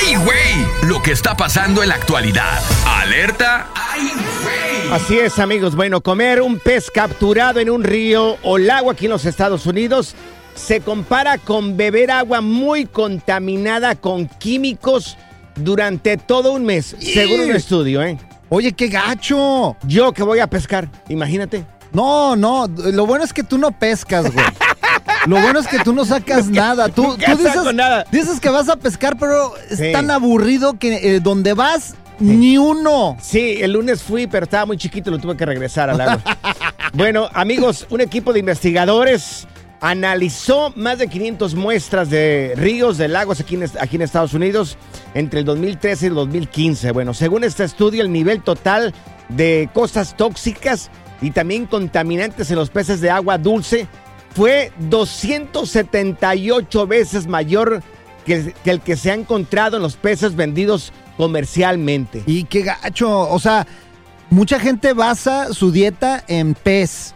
¡ay, güey! Lo que está pasando en la actualidad. Alerta, ¡ay, güey! Así es, amigos. Bueno, comer un pez capturado en un río o lago aquí en los Estados Unidos se compara con beber agua muy contaminada con químicos durante todo un mes, según un estudio, ¿eh? Oye, qué gacho. Yo que voy a pescar, imagínate. No, no, lo bueno es que tú no pescas, güey. Lo bueno es que tú no sacas nada. Tú, dices, nada. dices que vas a pescar, pero es Sí. tan aburrido que eh, donde vas, ni uno. Sí, el lunes fui, pero estaba muy chiquito, lo tuve que regresar al lago. bueno, amigos, un equipo de investigadores analizó más de 500 muestras de ríos, de lagos aquí en, aquí en Estados Unidos entre el 2013 y el 2015. Bueno, según este estudio, el nivel total de cosas tóxicas y también contaminantes en los peces de agua dulce fue 278 veces mayor que, que el que se ha encontrado en los peces vendidos comercialmente. Y qué gacho. O sea, mucha gente basa su dieta en pez.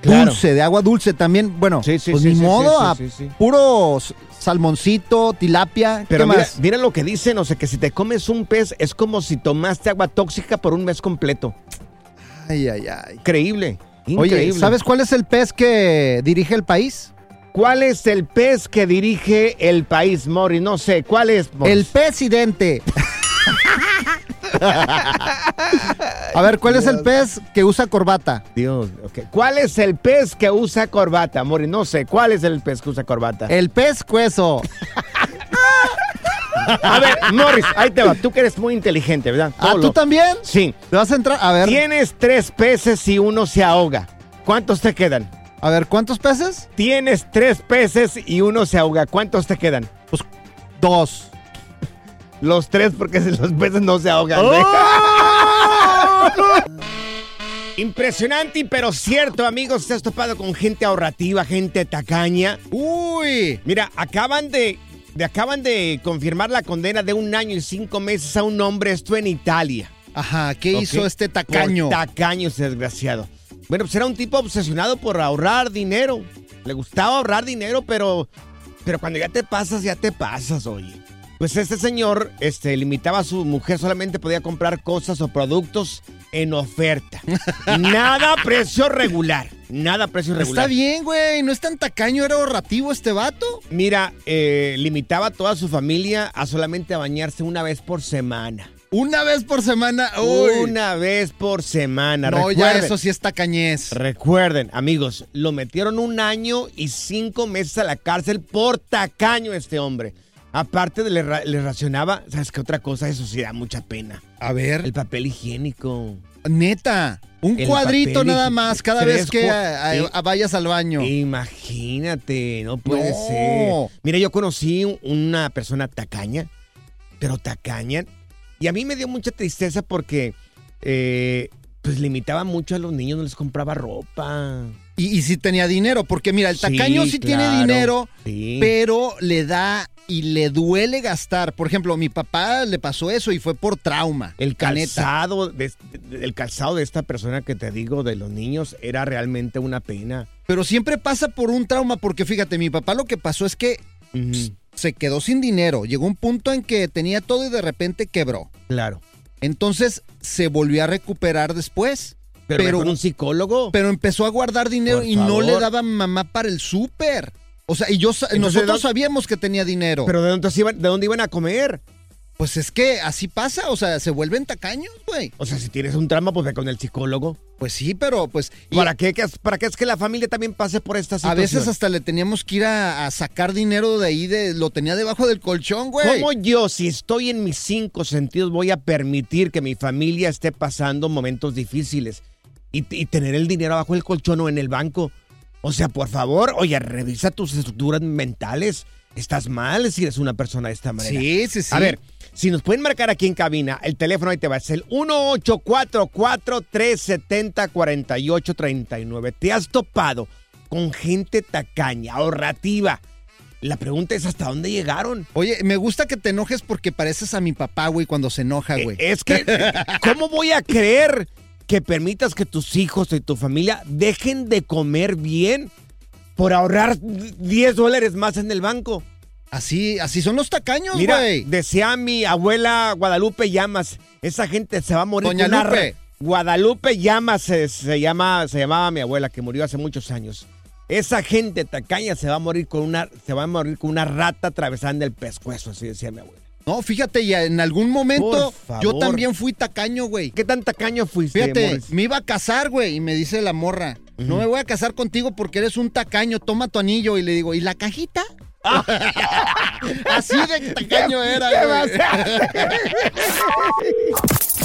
Claro. Dulce, de agua dulce también. Bueno, Sí, sí, pues sí, ni modo, a puro salmoncito, tilapia. Pero ¿Qué mira, más? mira lo que dicen, o sea, que si te comes un pez es como si tomaste agua tóxica por un mes completo. Ay, ay, ay. Increíble, Oye. ¿sabes cuál es el pez que dirige el país? cuál es el pez que dirige el país, Mori? No sé, ¿cuál es? Morris? El presidente. A ver, ¿cuál es el pez que usa corbata? Dios, ok. ¿Cuál es el pez que usa corbata, Mori? No sé, ¿cuál es el pez que usa corbata? El pez cueso. A ver, Morris, ahí te va. Tú que eres muy inteligente, ¿verdad? ¿Ah, tú lo- también? Sí. ¿Te vas a entrar? A ver, Tienes tres peces y uno se ahoga. ¿Cuántos te quedan? a ver, ¿cuántos peces? Tienes tres peces y uno se ahoga. ¿Cuántos te quedan? Pues dos. Los tres porque los peces no se ahogan. güey. Impresionante, pero cierto, amigos. Te has topado con gente ahorrativa, gente tacaña. Uy. Mira, acaban de, de- acaban de confirmar la condena de un año y cinco meses a un hombre, esto en Italia. Ajá, ¿qué hizo este tacaño? Por tacaño, ese desgraciado. Bueno, pues era un tipo obsesionado por ahorrar dinero. Le gustaba ahorrar dinero, pero, pero cuando ya te pasas, ya te pasas, oye. Pues este señor este, limitaba a su mujer, solamente podía comprar cosas o productos en oferta. Nada a precio regular. Nada a precio regular. Está bien, güey. No es tan tacaño, era ahorrativo este vato. Mira, eh, limitaba a toda su familia a solamente bañarse una vez por semana. Una vez por semana. Uy. Una vez por semana. No, ya Recuerden. eso sí es tacañez. Recuerden, amigos, lo metieron un año y cinco meses a la cárcel por tacaño este hombre. Aparte de le, le racionaba, ¿sabes qué otra cosa? Eso sí da mucha pena. A ver, El papel higiénico. Neta, un El cuadrito papel nada más cada Tres vez que cua- a- a- sí. a- vayas al baño. Imagínate, no puede No. ser. Mira, yo conocí un- una persona tacaña, pero tacaña. Y a mí me dio mucha tristeza porque, eh, pues, limitaba mucho a los niños, no les compraba ropa. Y, y sí tenía dinero, porque mira, el tacaño sí, tiene claro, dinero, sí. pero le da y le duele gastar. Por ejemplo, a mi papá le pasó eso y fue por trauma. El calzado, de, el calzado de esta persona que te digo, de los niños, era realmente una pena. Pero siempre pasa por un trauma, porque fíjate, mi papá lo que pasó es que se quedó sin dinero. Llegó un punto en que tenía todo y de repente quebró. Claro. Entonces se volvió a recuperar después. Pero, Pero- con un psicólogo. Pero empezó a guardar dinero Por y no le daba mamá para el súper. O sea, y yo Entonces, nosotros ¿de dó- sabíamos que tenía dinero. Pero ¿de dónde, iban, ¿de dónde iban a comer? pues es que así pasa, o sea, se vuelven tacaños, güey. O sea, si tienes un trauma, pues ve con el psicólogo. Pues sí, pero pues y ¿Para qué, ¿Qué- ¿Para qué es que la familia también pase por esta a situación? veces hasta le teníamos que ir a, a sacar dinero de ahí, de lo tenía debajo del colchón, güey. ¿Cómo yo, si estoy en mis cinco sentidos, voy a permitir que mi familia esté pasando momentos difíciles y, y tener el dinero abajo del colchón o en el banco? O sea, por favor, oye, revisa tus estructuras mentales. Estás mal si eres una persona de esta manera. Sí, sí, sí. A ver, si nos pueden marcar aquí en cabina, el teléfono ahí te va, es el 1844-370-4839. ¿Te has topado con gente tacaña, ahorrativa? La pregunta es, ¿hasta dónde llegaron? Oye, me gusta que te enojes porque pareces a mi papá, güey, cuando se enoja, güey. Eh, Es que, ¿cómo voy a creer que permitas que tus hijos y tu familia dejen de comer bien por ahorrar 10 dólares más en el banco? Así, así son los tacaños, Mira, güey. decía mi abuela Guadalupe Llamas, esa gente se va a morir Doña Lupe. Guadalupe Llamas se, se llama, se llamaba mi abuela que murió hace muchos años. Esa gente tacaña se va a morir con una, se va a morir con una rata atravesando el pescuezo, así decía mi abuela. No, fíjate, ya en algún momento yo también fui tacaño, güey. ¿Qué tan tacaño fuiste, Fíjate, Morris? me iba a casar, güey, y me dice la morra, no me voy a casar contigo porque eres un tacaño, toma tu anillo. Y le digo, ¿y la cajita? Así de tacaño era, güey.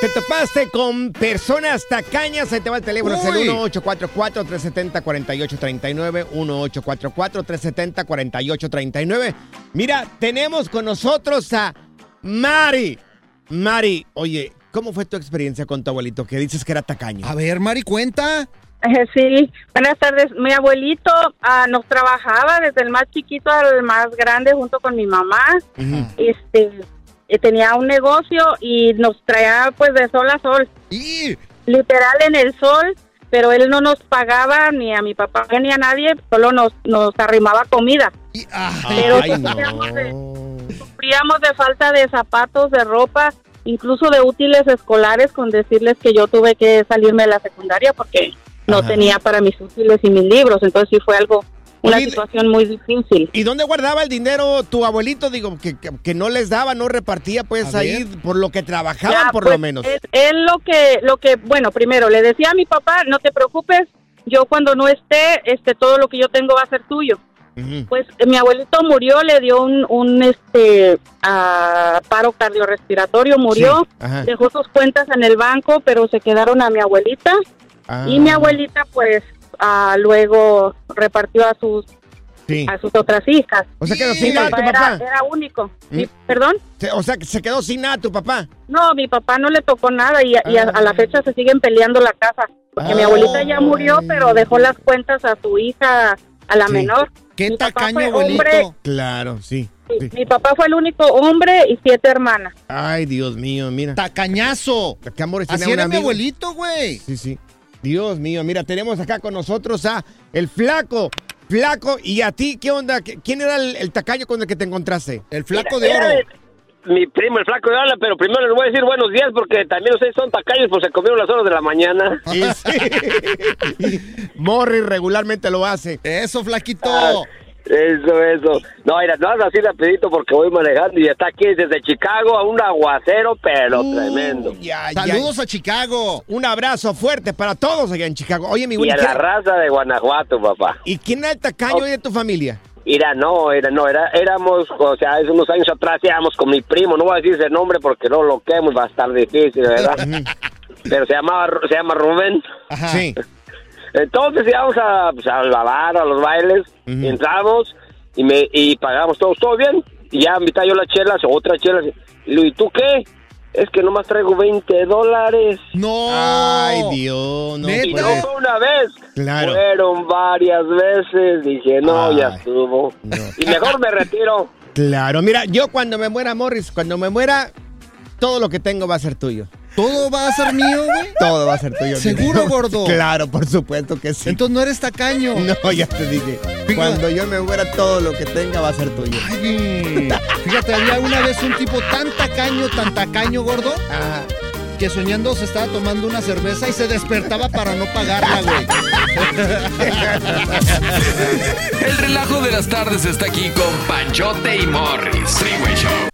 Te topaste con personas tacañas, ahí te va el teléfono, es el Uy. 1844-370-4839, 1844-370-4839. Mira, tenemos con nosotros a Mari. Mari, oye, ¿cómo fue tu experiencia con tu abuelito que dices que era tacaño? A ver, Mari, cuenta. Eh, Sí, buenas tardes. Mi abuelito ah, nos trabajaba desde el más chiquito al más grande junto con mi mamá. Ujú. Este, eh, tenía un negocio y nos traía pues de sol a sol, Y literal en el sol, pero él no nos pagaba ni a mi papá ni a nadie, solo nos, nos arrimaba comida. y- Pero Ay, sufríamos de-. Sufríamos de falta de zapatos, de ropa, incluso de útiles escolares, con decirles que yo tuve que salirme de la secundaria porque no Ajá. tenía para mis útiles y mis libros. Entonces sí fue algo, una Oye, situación muy difícil. ¿Y dónde guardaba el dinero tu abuelito? Digo, que, que- que no les daba, no repartía, pues A ahí ver. por lo que trabajaban, Ya, por pues, lo menos. Él, él lo que, lo que, bueno, primero le decía a mi papá, no te preocupes, yo cuando no esté, este, todo lo que yo tengo va a ser tuyo. Pues eh, mi abuelito murió, le dio un, un este, ah, paro cardiorrespiratorio, murió, Sí, dejó sus cuentas en el banco, pero se quedaron a mi abuelita y Ah, mi abuelita, pues, ah, luego repartió a sus, sí. a sus otras hijas. O sea, quedó sin nada tu papá era, único. ¿Mm? Mi- ¿Perdón? O sea, que se quedó sin nada tu papá. No, mi papá no le tocó nada y, y a, a la fecha se siguen peleando la casa. Porque mi Ah. abuelita ya murió, pero dejó las cuentas a su hija, a la Sí. menor. qué Mi tacaño, abuelito. hombre. Claro, sí. sí. Mi papá fue el único hombre y siete hermanas. Ay, Dios mío, mira. Tacañazo. Acá Amores Así era mi abuelito, güey. Sí, sí. Dios mío, mira, tenemos acá con nosotros a el flaco. Flaco, ¿y a ti qué onda? ¿Qué- ¿Quién era el, el tacaño con el que te encontraste? El flaco de oro. mi primo, el flaco de habla, pero primero les voy a decir buenos días porque también ustedes son tacaños, pues se comieron las horas de la mañana. Sí. Morris regularmente lo hace. Eso, flaquito. Ah, Eso, eso. No, mira, no así rapidito porque voy manejando y está aquí desde Chicago a un aguacero, pero tremendo. Ya, ya. Saludos a Chicago. Un abrazo fuerte para todos allá en Chicago. Oye, mi Y Willy, a la raza de Guanajuato, papá. ¿y quién era el tacaño de tu familia? Mira, no, era, no, era, éramos, o sea, hace unos años atrás íbamos con mi primo, no voy a decir ese nombre porque no lo quemo y va a estar difícil, ¿verdad? Pero se llamaba, se llama Rubén. Ajá. Sí. Entonces íbamos a, pues, a lavar, a los bailes, y entramos y me y pagamos todos, todo bien. Y ya mitad yo las chelas, otra chela. Y le digo, ¿y tú qué? Es que nomás traigo 20 dólares. No. Ay, Dios, no. Y no fue una vez. Claro. Fueron varias veces. Dije, no, ya estuvo. Y mejor me retiro. Claro, mira, yo cuando me muera, Morris, cuando me muera, todo lo que tengo va a ser tuyo. ¿Todo va a ser mío, güey? Todo va a ser tuyo. ¿Seguro, gordo? Claro, por supuesto que sí. Entonces no eres tacaño. No, ya te dije. Cuando yo me muera, todo lo que tenga va a ser tuyo. Ay, fíjate, había una vez un tipo tan tacaño, tan tacaño, gordo, Ajá. que soñando se estaba tomando una cerveza y se despertaba para no pagarla, güey. El relajo de las tardes está aquí con Panchote y Morris. Freeway Show.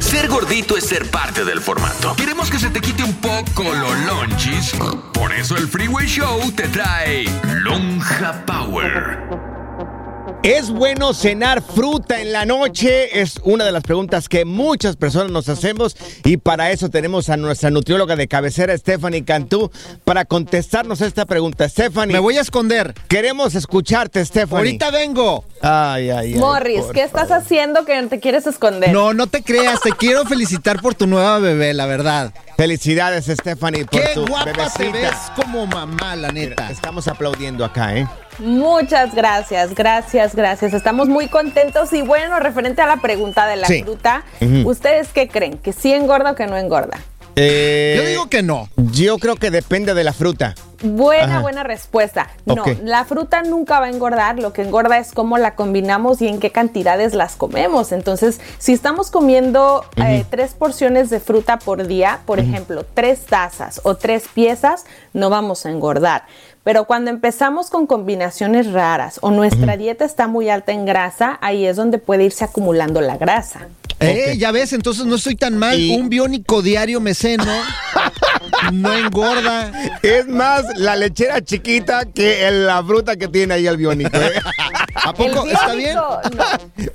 Ser gordito es ser parte del formato. Queremos que se te quite un poco los lonchis. Por eso el Freeway Show te trae Lonja Power. ¿Es bueno cenar fruta en la noche? Es una de las preguntas que muchas personas nos hacemos y para eso tenemos a nuestra nutrióloga de cabecera, Stephanie Cantú, para contestarnos esta pregunta. Stephanie. Me voy a esconder. Queremos escucharte, Stephanie. Ahorita vengo. Ay, ay, ay. Morris, ¿qué estás favor. haciendo que te quieres esconder? No, no te creas. Te quiero felicitar por tu nueva bebé, la verdad. Felicidades, Stephanie, por Qué tu guapa bebecita. te ves como mamá, la neta. Estamos aplaudiendo acá, ¿eh? Muchas gracias, gracias, gracias. Estamos muy contentos y bueno, referente a la pregunta de la Sí. fruta. ¿ustedes qué creen? ¿Que sí engorda o que no engorda? Eh, Yo digo que no. Yo creo que depende de la fruta. Buena, Ajá. buena respuesta. No, la fruta nunca va a engordar, lo que engorda es cómo la combinamos y en qué cantidades las comemos. Entonces, si estamos comiendo eh, tres porciones de fruta por día, por ejemplo, tres tazas o tres piezas, no vamos a engordar. Pero cuando empezamos con combinaciones raras o nuestra dieta está muy alta en grasa, ahí es donde puede irse acumulando la grasa. Eh, ya ves, entonces no estoy tan mal. Y- Un biónico diario meceno no engorda. Es más la lechera chiquita que la fruta que tiene ahí el biónico. ¿eh? ¿A poco? El ¿Está bien? No,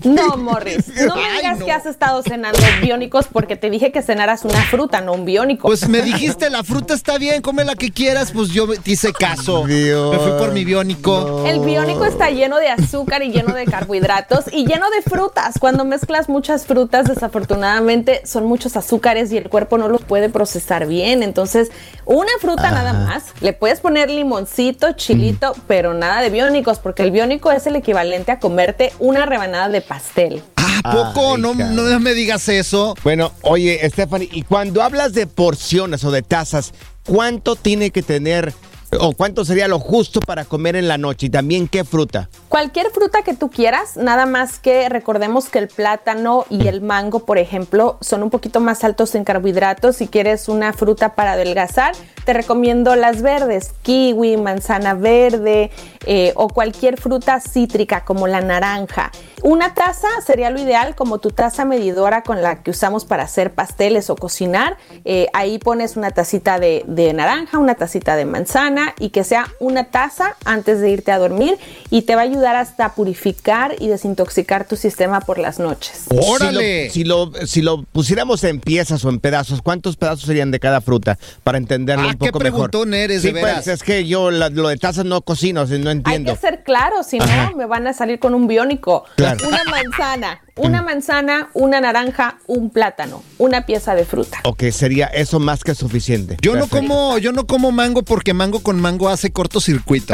no Morris. No me Ay, digas no. que has estado cenando biónicos porque te dije que cenaras una fruta, no un biónico. Pues me dijiste, la fruta está bien, come la que quieras, pues yo te hice caso. Dios. Me fui por mi biónico. El biónico está lleno de azúcar y lleno de carbohidratos y lleno de frutas. Cuando mezclas muchas frutas, desafortunadamente son muchos azúcares y el cuerpo no los puede procesar bien. Entonces, una fruta nada más. Le puedes poner limoncito, chilito, pero nada de biónicos, porque el biónico es el equivalente a comerte una rebanada de pastel. ¿A poco? Ay, no, no me digas eso. Bueno, oye, Stephanie, y cuando hablas de porciones o de tazas, ¿cuánto tiene que tener o cuánto sería lo justo para comer en la noche? Y también qué fruta. Cualquier fruta que tú quieras, nada más que recordemos que el plátano y el mango, por ejemplo, son un poquito más altos en carbohidratos. Si quieres una fruta para adelgazar, te recomiendo las verdes, kiwi, manzana verde eh, o cualquier fruta cítrica como la naranja. Una taza sería lo ideal como tu taza medidora con la que usamos para hacer pasteles o cocinar. Eh, ahí pones una tacita de, de naranja, una tacita de manzana y que sea una taza antes de irte a dormir y te va a ayudar hasta purificar y desintoxicar tu sistema por las noches. ¡Órale! Si lo, si lo, si lo pusiéramos en piezas o en pedazos, ¿cuántos pedazos serían de cada fruta? Para entenderlo Ah, un poco qué mejor. preguntón eres, sí, de veras. pues es que yo la- lo de tazas no cocino, sea, no Hay entiendo. que ser claro, si no Ajá. me van a salir con un biónico. Claro. Una manzana, una manzana, una naranja, un plátano, una pieza de fruta. Ok, sería eso más que suficiente. Yo no como, yo no como mango porque mango con mango hace cortocircuito.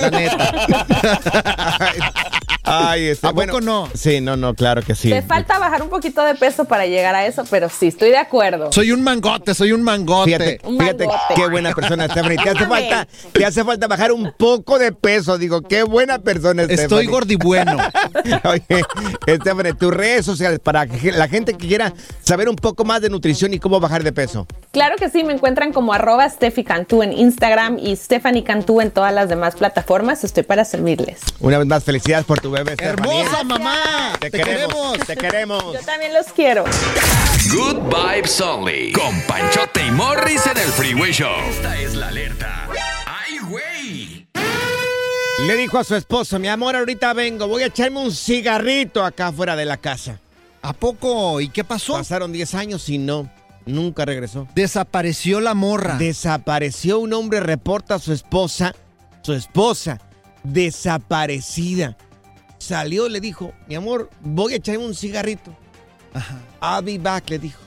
La neta. Ha ha. Ay, este, ¿A poco bueno, no? Sí, no, no, claro que sí. Te falta bajar un poquito de peso para llegar a eso, pero sí, estoy de acuerdo. Soy un mangote, soy un mangote. Fíjate, Un fíjate mangote. qué buena persona, Stephanie. Te hace falta, te hace falta bajar un poco de peso. Digo, qué buena persona, Estoy Stephanie. gordibueno. Oye, Stephanie, tus redes sociales para que la gente que quiera saber un poco más de nutrición y cómo bajar de peso. Claro que sí, me encuentran como arroba Steffi Cantú en Instagram y Stephanie Cantú en todas las demás plataformas. Estoy para servirles. Una vez más, felicidades por tu bebé. Hermosa mamá. Te, queremos, te queremos. Yo también los quiero. Good Vibes Only. Con Panchote y Morris en el Freeway Show. Esta es la alerta. ¡Ay, güey! Le dijo a su esposo, mi amor, ahorita vengo, voy a echarme un cigarrito acá fuera de la casa. ¿A poco? ¿Y qué pasó? Pasaron 10 años y no, nunca regresó. Desapareció la morra. Desapareció un hombre, reporta a su esposa, su esposa, desaparecida. Salió, le dijo, mi amor, voy a echarme un cigarrito. Ajá. I'll be back, le dijo.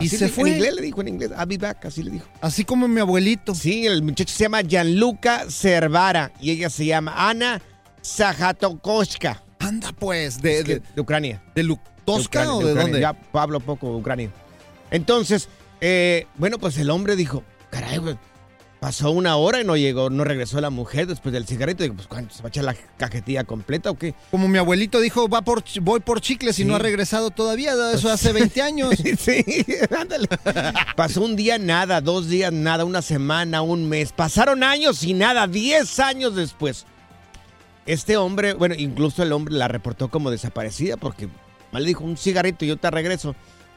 Y se le- fue. En inglés le dijo, en inglés, I'll be back, así le dijo. Así como mi abuelito. Sí, el muchacho se llama Gianluca Cervara y ella se llama Ana Sajatokoshka. Anda pues, de, Es que- de, de Ucrania. de Lu- ¿Tosca Ucrania, o de Ucrania. dónde? Ya hablo poco ucranio. Entonces, eh, bueno, pues el hombre dijo, caray, güey, pasó una hora y no llegó, no regresó la mujer después del cigarrito. Digo, pues, ¿cuánto? ¿Se va a echar la cajetilla completa o qué? Como mi abuelito dijo, va por, voy por chicles y Sí. no ha regresado todavía. Eso hace 20 años. sí, ándale. Pasó un día nada, dos días nada, una semana, un mes. Pasaron años y nada, 10 años después. Este hombre, bueno, incluso el hombre la reportó como desaparecida porque mal dijo un cigarrito y yo te regreso.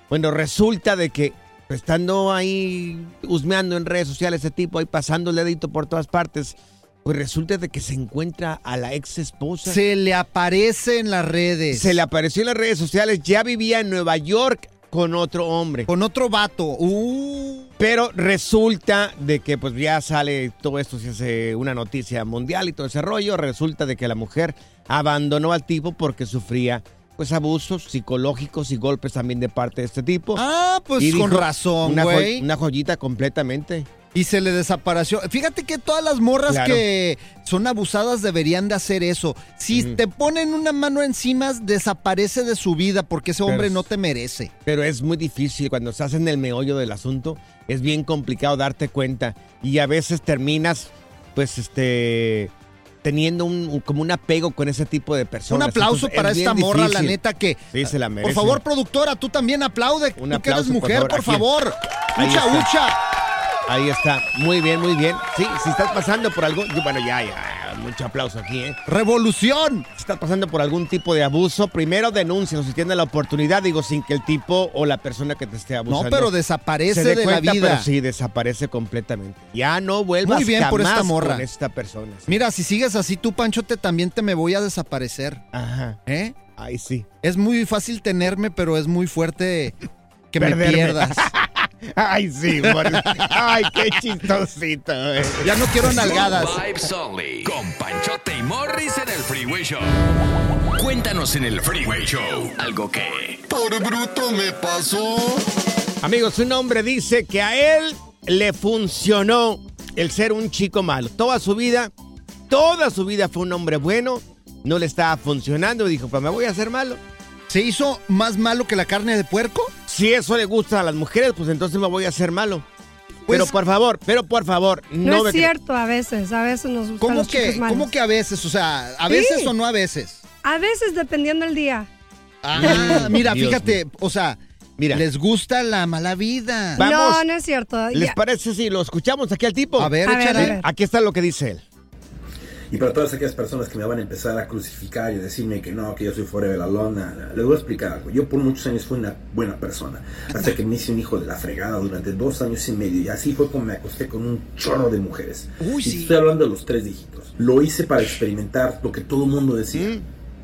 Bueno, resulta de que estando ahí husmeando en redes sociales ese tipo, ahí pasando el dedito por todas partes, pues resulta de que se encuentra a la ex esposa. Se le aparece en las redes. Se le apareció en las redes sociales, ya vivía en Nueva York con otro hombre. Con otro vato. Uh. Pero resulta de que pues ya sale todo esto, se hace una noticia mundial y todo ese rollo. Resulta de que la mujer abandonó al tipo porque sufría pues abusos psicológicos y golpes también de parte de este tipo. Ah, pues Y con razón, una, una joyita completamente. Y se le desapareció. Fíjate que todas las morras Claro. que son abusadas deberían de hacer eso. Si te ponen una mano encima, desaparece de su vida porque ese hombre no te merece. Pero es muy difícil cuando estás en el meollo del asunto. Es bien complicado darte cuenta. Y a veces terminas, pues, este, teniendo un, como un apego con ese tipo de personas. Un aplauso Entonces, para es esta morra, la neta que... Sí, se la merece. Por favor, productora, tú también aplaude. Un tú que eres aplauso, por mujer, favor. por favor. Ahí Ucha, está. ucha. Ahí está. Muy bien, muy bien. Sí, si estás pasando por algo, yo- bueno, ya, ya. mucho aplauso aquí, ¿eh? ¡Revolución! Si estás pasando por algún tipo de abuso, primero denúncialo si tienes la oportunidad, digo, sin que el tipo o la persona que te esté abusando. No, pero desaparece se dé de la vida. Pero sí, desaparece completamente. Ya no vuelvas Muy bien por esta morra. con esta persona. Mira, si sigues así tú, Panchote, también te me voy a desaparecer. Ajá. ¿Eh? Ay, sí. Es muy fácil tenerme, pero es muy fuerte que Perderme. me pierdas. Ay, sí, Boris. Ay, qué chistosito. eh. Ya no quiero nalgadas. Good Vibes Only. Con Panchote y Morris en el Freeway Show. Cuéntanos en el Freeway Show algo que... Por bruto me pasó. Amigos, un hombre dice que a él le funcionó el ser un chico malo. Toda su vida, toda su vida fue un hombre bueno. No le estaba funcionando dijo, pues me voy a hacer malo. ¿Se hizo más malo que la carne de puerco? Si eso le gusta a las mujeres, pues entonces me voy a hacer malo. Pues pero por favor, pero por favor, no, No, me es cierto, a veces, a veces nos gustan ¿Cómo los que, malos. ¿Cómo que a veces? O sea, ¿a Sí. veces o no a veces? A veces, dependiendo del día. Ah, mira, Dios fíjate, o sea, Mira. les gusta la mala vida. Vamos. No, no es cierto. ¿Les Ya. parece si lo escuchamos aquí al tipo? A ver, A ver, a ver. Aquí está lo que dice él. Y para todas aquellas personas que me van a empezar a crucificar y decirme que no, que yo soy forever alone, les voy a explicar algo. Yo por muchos años fui una buena persona, hasta que me hice un hijo de la fregada durante dos años y medio, y así fue como me acosté con un chorro de mujeres. Uy, y sí. estoy hablando de los tres dígitos. Lo hice para experimentar lo que todo el mundo decía,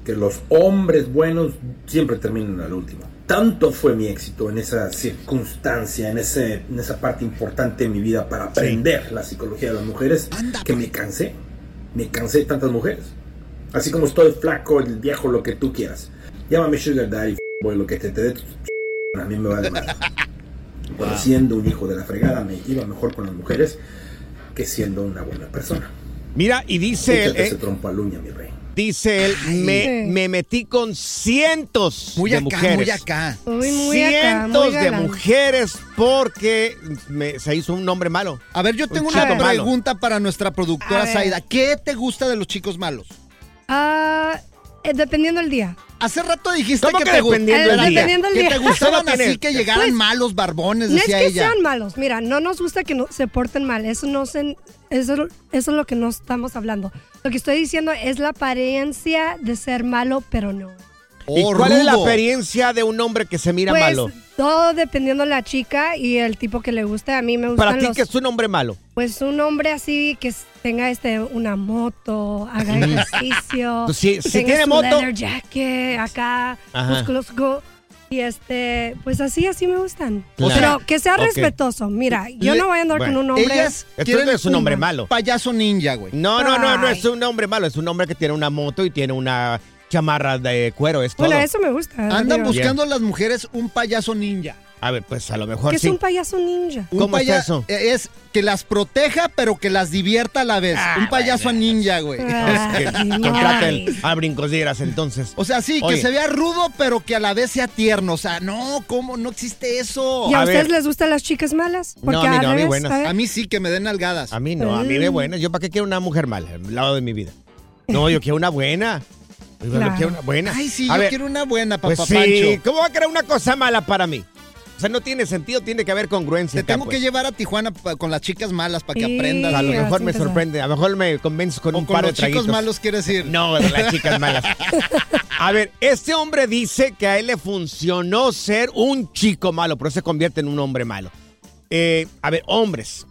que los hombres buenos siempre terminan al último. Tanto fue mi éxito en esa circunstancia, en, ese, en esa parte importante de mi vida para aprender la psicología de las mujeres, que me cansé. Me cansé de tantas mujeres. Así como estoy flaco, el viejo, lo que tú quieras. Llámame Sugar Daddy, boy, lo que te, te dé tu a mí me vale más. Siendo un hijo de la fregada me iba mejor con las mujeres que siendo una buena persona. Mira, y dice Échate eh, ese trompo a mi rey. Dice él, me, me metí con cientos Muy de acá, mujeres. muy acá. Uy, muy acá, muy cientos de mujeres porque me- se hizo un hombre malo. A ver, yo tengo Un una malo. pregunta para nuestra productora A ver. Zaida. ¿Qué te gusta de los chicos malos? Ah, eh, dependiendo del día. Hace rato dijiste ¿Cómo que, que te dependiendo? Dependiendo que día. te gustaban así que llegaran Pues, malos barbones, No es decía que ella. sean malos. Mira, no nos gusta que no, se porten mal. Eso no se, eso, eso es lo que no estamos hablando. Lo que estoy diciendo es la apariencia de ser malo, pero no. ¿Y Oh, cuál es la experiencia de un hombre que se mira pues malo? todo dependiendo de la chica y el tipo que le guste. A mí me gustan Para ti, los, que es un hombre malo? pues un hombre así que tenga este una moto, haga ejercicio, Pues si- si tenga tiene su moto- leather jacket acá, Ajá. musculoso, y este, pues así así me gustan. Claro. Pero que sea Ok. respetuoso. Mira, yo Le- no voy a andar bueno, con un hombre. Ellas Esto no es un hombre malo. payaso ninja, güey. No, no, no, no Ay. es un hombre malo, es un hombre que tiene una moto y tiene una chamarra de cuero, es todo. bueno, eso me gusta. Andan digo. buscando las mujeres un payaso ninja. A ver, pues a lo mejor que es un payaso ninja. Un ¿Cómo está paya- eso? eh, Es que las proteja, pero que las divierta a la vez. Ah, un payaso ninja, güey. Ay, Que no. contraten a brincosieras entonces. O sea, sí, Oye. que se vea rudo, pero que a la vez sea tierno. O sea, no, ¿cómo? No existe eso. ¿Y a, A ustedes ver. les gustan las chicas malas? No, a mí no, a mí buenas. A mí sí, que me den nalgadas. A mí no, a mí de buenas. ¿Yo para qué quiero una mujer mala al lado de mi vida? No, yo quiero una buena. Yo Claro. quiero una buena. Ay, sí, A yo ver, quiero una buena, papá Pues sí, Pancho. ¿cómo va a querer una cosa mala para mí? O sea, no tiene sentido, tiene que haber congruencia. Te acá, tengo pues. que llevar a Tijuana pa- con las chicas malas para que Sí. aprendas. A lo mejor me sorprende, a lo mejor me convences con O un con par de los chicos traguitos. malos, quieres decir. No, de las chicas malas. A ver, este hombre dice que a él le funcionó ser un chico malo, pero se convierte en un hombre malo. Eh, a ver, hombres,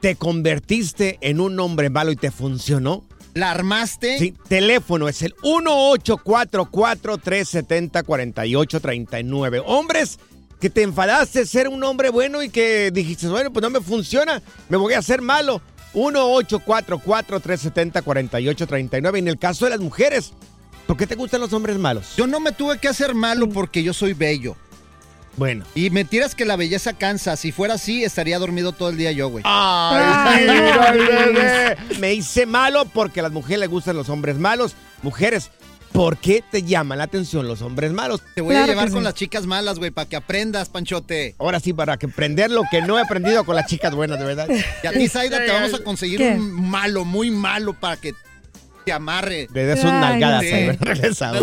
¿te convertiste en un hombre malo y te funcionó? ¿La armaste? Sí, teléfono es el 1844-370-4839. Hombres que te enfadaste de ser un hombre bueno y que dijiste, bueno, pues no me funciona, me voy a hacer malo. 1844-370-4839. Y en el caso de las mujeres, ¿por qué te gustan los hombres malos? Yo no me tuve que hacer malo porque yo soy bello. Bueno. Y mentiras que la belleza cansa. Si fuera así, estaría dormido todo el día yo, güey. Ay, mira el bebé. Me hice malo porque a las mujeres les gustan los hombres malos. Mujeres, ¿por qué te llaman la atención los hombres malos? Te voy a llevar con las chicas malas, güey, para que aprendas, Panchote. Ahora sí, para que aprender lo que no he aprendido con las chicas buenas, de verdad. Y a ti, Zaida, te vamos a conseguir ¿Qué? un malo, muy malo, para que te amarre. Le des ahí, regresamos.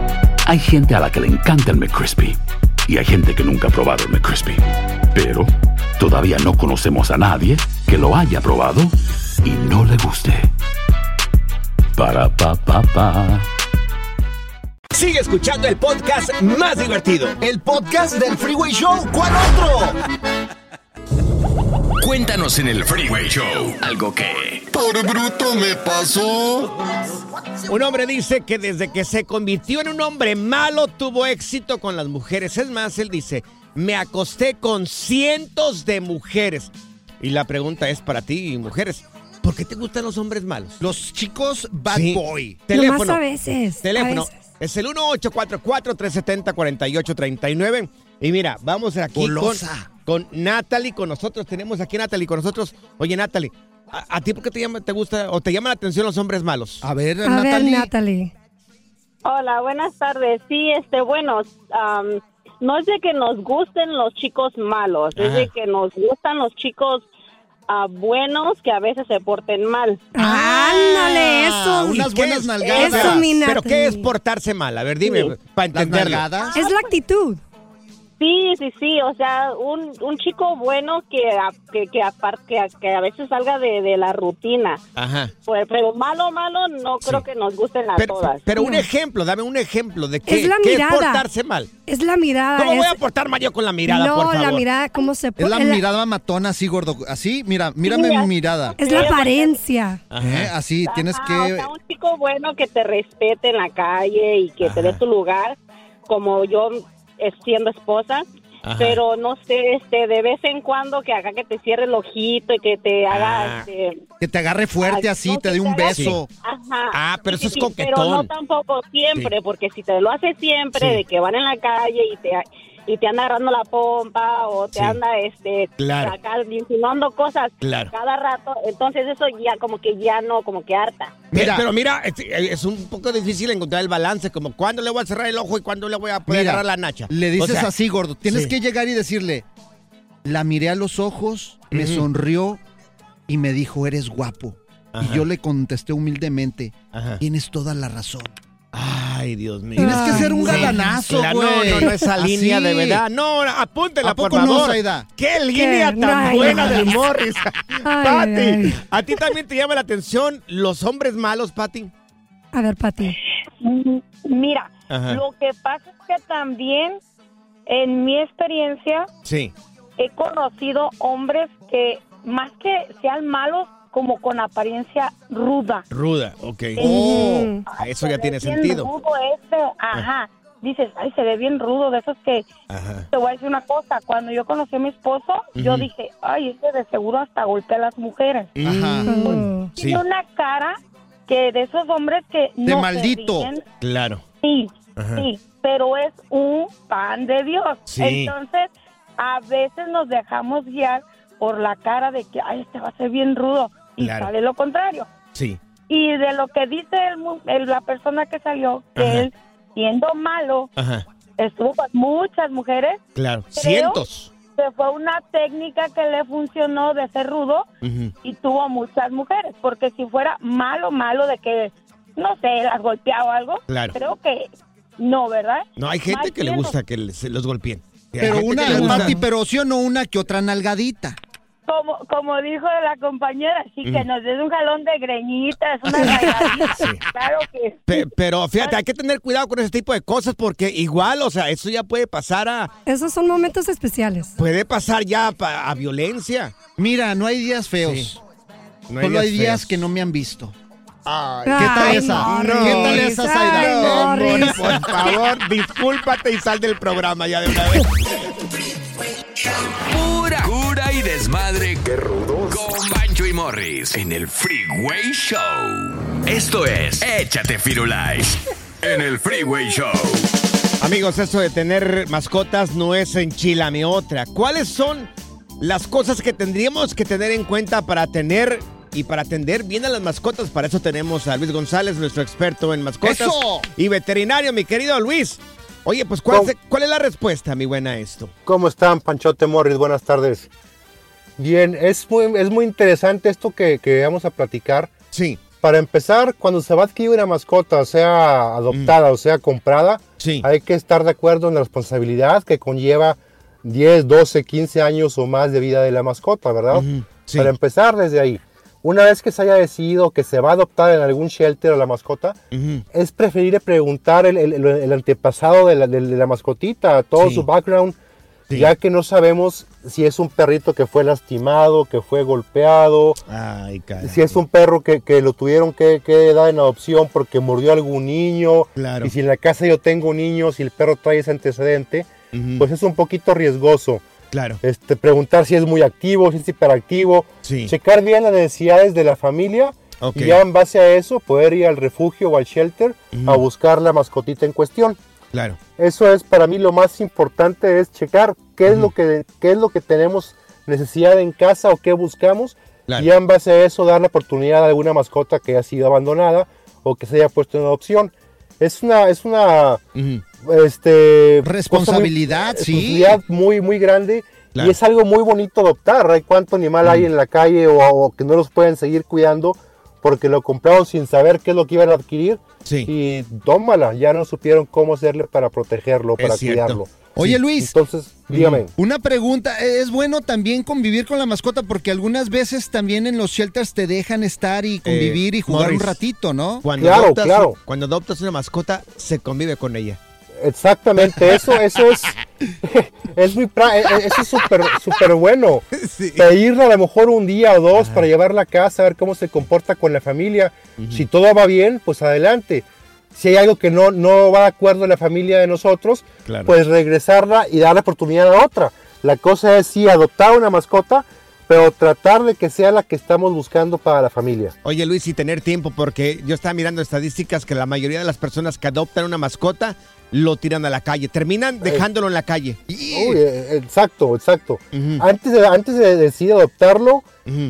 Hay gente a la que le encanta el McCrispy y hay gente que nunca ha probado el McCrispy. Pero todavía no conocemos a nadie que lo haya probado y no le guste. Para pa pa pa. Sigue escuchando el podcast más divertido. El podcast del Freeway Show. ¿Cuál otro? Cuéntanos en el Freeway Show algo que... Por bruto me pasó. Un hombre dice que desde que se convirtió en un hombre malo tuvo éxito con las mujeres. Es más, él dice, me acosté con cientos de mujeres. Y la pregunta es para ti, mujeres, ¿por qué te gustan los hombres malos? Los chicos bad Sí. boy. Teléfono. Nomás a veces. a Teléfono. veces. Es el 1844-370-4839. Y mira, vamos aquí Golosa. con Natalie, con nosotros. Tenemos aquí a Natalie con nosotros. Oye, Natalie, ¿a, a ti por qué te, llama, te gusta o te llaman la atención los hombres malos? A ver, A ver, Natalie. Hola, buenas tardes. Sí, este, bueno, no es de que nos gusten los chicos malos, es de que nos gustan los chicos ah, buenos que a veces se porten mal. Ándale, eso. unas ¿Y qué buenas es- nalgadas. Eso, mi ¿Pero Natalie. qué es portarse mal? A ver, dime, Sí. para nalgadas. Es la actitud. Sí, sí, sí, o sea, un, un chico bueno que, a- que, que, apar- que, a- que a veces salga de, de la rutina. Ajá. Pues, pero malo, malo, no creo que nos gusten a Pero, todas. pero un ejemplo, dame un ejemplo de qué, Es la qué es mirada. portarse mal. Es la mirada. ¿Cómo es- voy a portar mal yo con la mirada, no, por favor? la mirada, cómo se Es pone. la mirada matona así, gordo. Así, mira, mírame Sí, mi mirada. Es la apariencia. ¿Eh? Así, tienes Ajá, que... o sea, un chico bueno que te respete en la calle y que te dé tu lugar, como yo siendo esposa. Ajá. Pero no sé, este, de vez en cuando que haga que te cierre el ojito y que te Ah. haga, este, Que te agarre fuerte así, no, te dé un te beso. Ajá. Ah, pero eso es Pero no coquetón. tampoco siempre, porque si te lo hace siempre, Sí. de que van en la calle y te y te anda agarrando la pompa o te Sí. anda este Claro. acá insinuando cosas Claro. cada rato, entonces eso ya como que ya no, como que harta. Mira, pero mira, es, es un poco difícil encontrar el balance, como cuándo le voy a cerrar el ojo y cuándo le voy a poder Mira, agarrar la nacha. Le dices O sea, así, gordo. Tienes sí. que llegar y decirle, la miré a los ojos, me sonrió y me dijo, eres guapo. Ajá. Y yo le contesté humildemente, Ajá. tienes toda la razón. Ay, Dios mío. Tienes que ser un galanazo, Claro, güey. no, no, no, esa Así. línea de verdad. No, apúntela, ¿A por no, favor. Zaida? ¡Qué línea ¿Qué? tan Ay, buena no. de Morris! Pati. ¿a ti también te llama la atención los hombres malos, Pati? A ver, Pati. Mira, Ajá. lo que pasa es que también en mi experiencia Sí. he conocido hombres que más que sean malos como con apariencia ruda. Ruda, ok. Oh. Mm. Eso Se ya ve tiene bien sentido. rudo este, ajá. Dices, ay, se ve bien rudo, de esos que Ajá. te voy a decir una cosa, cuando yo conocí a mi esposo, yo dije, ay, este de seguro hasta golpea a las mujeres. Ajá. Mm. Sí, Tiene una cara que de esos hombres que no se maldito. ríen. claro. Sí, Ajá. sí, pero es un pan de Dios. Sí. Entonces, a veces nos dejamos guiar por la cara de que, ay, este va a ser bien rudo. Y Claro. sale lo contrario. Sí. Y de lo que dice el mu- el- la persona que salió, que Ajá. él, siendo malo, Ajá. estuvo con muchas mujeres, Claro. Creo- Cientos. que fue una técnica que le funcionó de ser rudo y tuvo muchas mujeres. Porque si fuera malo, malo de que, no sé, las golpeaba o algo, Claro. creo que no, ¿verdad? No, hay gente Más que le gusta que les- se los golpeen. Pero una, Pati, pero sí o no una que otra nalgadita. Como, como dijo la compañera, sí, que nos des un jalón de greñitas, una rayadita. Claro que Pe- pero fíjate, hay que tener cuidado con ese tipo de cosas porque igual, o sea, eso ya puede pasar a... Esos son momentos especiales. Puede pasar ya a violencia. Mira, no hay días feos. Solo hay días que no me han visto. Ay, ¿Qué tal Ay, esa? ¿Qué tal esa, Zaida? No, por favor, discúlpate y sal del programa ya de una vez. Y desmadre. ¡Qué rudos! Con Bancho y Morris en el Freeway Show. Esto es Échate Firulais en el Freeway Show. Amigos, eso de tener mascotas no es enchilame otra. ¿Cuáles son las cosas que tendríamos que tener en cuenta para tener y para atender bien a las mascotas? Para eso tenemos a Luis González, nuestro experto en mascotas ¡Eso! y veterinario, mi querido Luis. Oye, pues ¿cuál, se- cuál es la respuesta, mi buena, a esto? ¿Cómo están, Panchote Morris? Buenas tardes. Bien, es muy, es muy interesante esto que, que vamos a platicar. Sí. Para empezar, cuando se va a adquirir una mascota, sea adoptada o sea comprada, hay que estar de acuerdo en la responsabilidad que conlleva 10, 12, 15 años o más de vida de la mascota, ¿verdad? Para empezar desde ahí. Una vez que se haya decidido que se va a adoptar en algún shelter a la mascota, es preferible preguntar el, el- el antepasado de la, de la mascotita, todo Sí. su background, ya que no sabemos si es un perrito que fue lastimado, que fue golpeado, Ay, si es un perro que, que lo tuvieron que, que dar en adopción porque mordió a algún niño, Claro. y si en la casa yo tengo un niño, si el perro trae ese antecedente, pues es un poquito riesgoso. Claro. Este, preguntar si es muy activo, si es hiperactivo, checar bien las necesidades de la familia y ya en base a eso poder ir al refugio o al shelter a buscar la mascotita en cuestión. Claro. Eso es para mí lo más importante es checar qué es lo que qué es lo que tenemos necesidad en casa o qué buscamos Claro. y en base a eso dar la oportunidad a alguna mascota que ha sido abandonada o que se haya puesto en adopción. Es una es una este Responsabilidad, cosa sí. responsabilidad muy muy grande Claro. y es algo muy bonito adoptar. Hay cuánto animal hay en la calle o, o que no los pueden seguir cuidando porque lo compraron sin saber qué es lo que iban a adquirir y tómala, ya no supieron cómo hacerle para protegerlo, para cierto. cuidarlo. Oye, Luis. Entonces, dígame. Una pregunta, ¿e-, ¿es bueno también convivir con la mascota? Porque algunas veces también en los shelters te dejan estar y convivir Eh, y jugar Morris, un ratito, ¿no? Cuando Claro, adoptas, claro. Cuando adoptas una mascota, se convive con ella. Exactamente, eso, eso es, es muy, e- e- eso es súper, súper bueno. Pedirle a lo mejor un día o dos para llevarla a casa, a ver cómo se comporta con la familia. Si todo va bien, pues adelante. Si hay algo que no, no va de acuerdo en la familia de nosotros, Claro. pues regresarla y dar la oportunidad a otra. La cosa es sí adoptar una mascota, pero tratar de que sea la que estamos buscando para la familia. Oye Luis, y tener tiempo, porque yo estaba mirando estadísticas que la mayoría de las personas que adoptan una mascota lo tiran a la calle, terminan dejándolo en la calle. Eh, exacto, exacto. Antes, de, antes de decidir adoptarlo,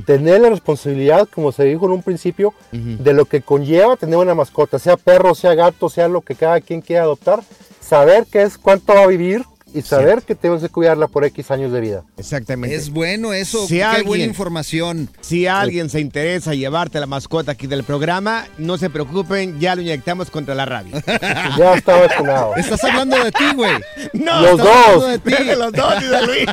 tener la responsabilidad, como se dijo en un principio, de lo que conlleva tener una mascota, sea perro, sea gato, sea lo que cada quien quiera adoptar, saber qué es cuánto va a vivir y saber que tenemos que cuidarla por X años de vida. Exactamente. Es bueno eso, Si qué alguien- buena información. Si alguien se interesa llevarte la mascota aquí del programa, no se preocupen, ya lo inyectamos contra la rabia. Ya está vacunado. Estás hablando de ti, güey. No, Los dos. hablando de ti. De los dos, dice Luis.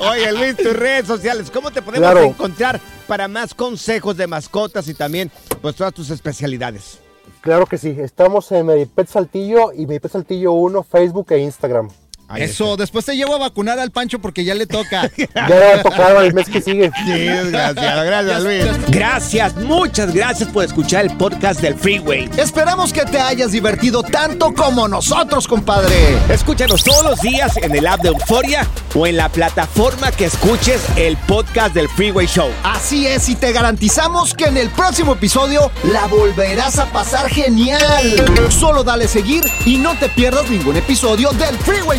Oye, Luis, tus redes sociales, ¿cómo te podemos Claro. encontrar para más consejos de mascotas y también pues todas tus especialidades? Claro que sí, estamos en Medipet Saltillo y Medipet Saltillo 1, Facebook e Instagram. Eso, después te llevo a vacunar al Pancho porque ya le toca. Ya le va a tocar el mes que sigue. Sí, desgraciado. Gracias, Luis. Gracias, muchas gracias por escuchar el podcast del Freeway. Esperamos que te hayas divertido tanto como nosotros, compadre. Escúchanos todos los días en el app de Euforia o en la plataforma que escuches el podcast del Freeway Show. Así es, y te garantizamos que en el próximo episodio la volverás a pasar genial. Solo dale seguir y no te pierdas ningún episodio del Freeway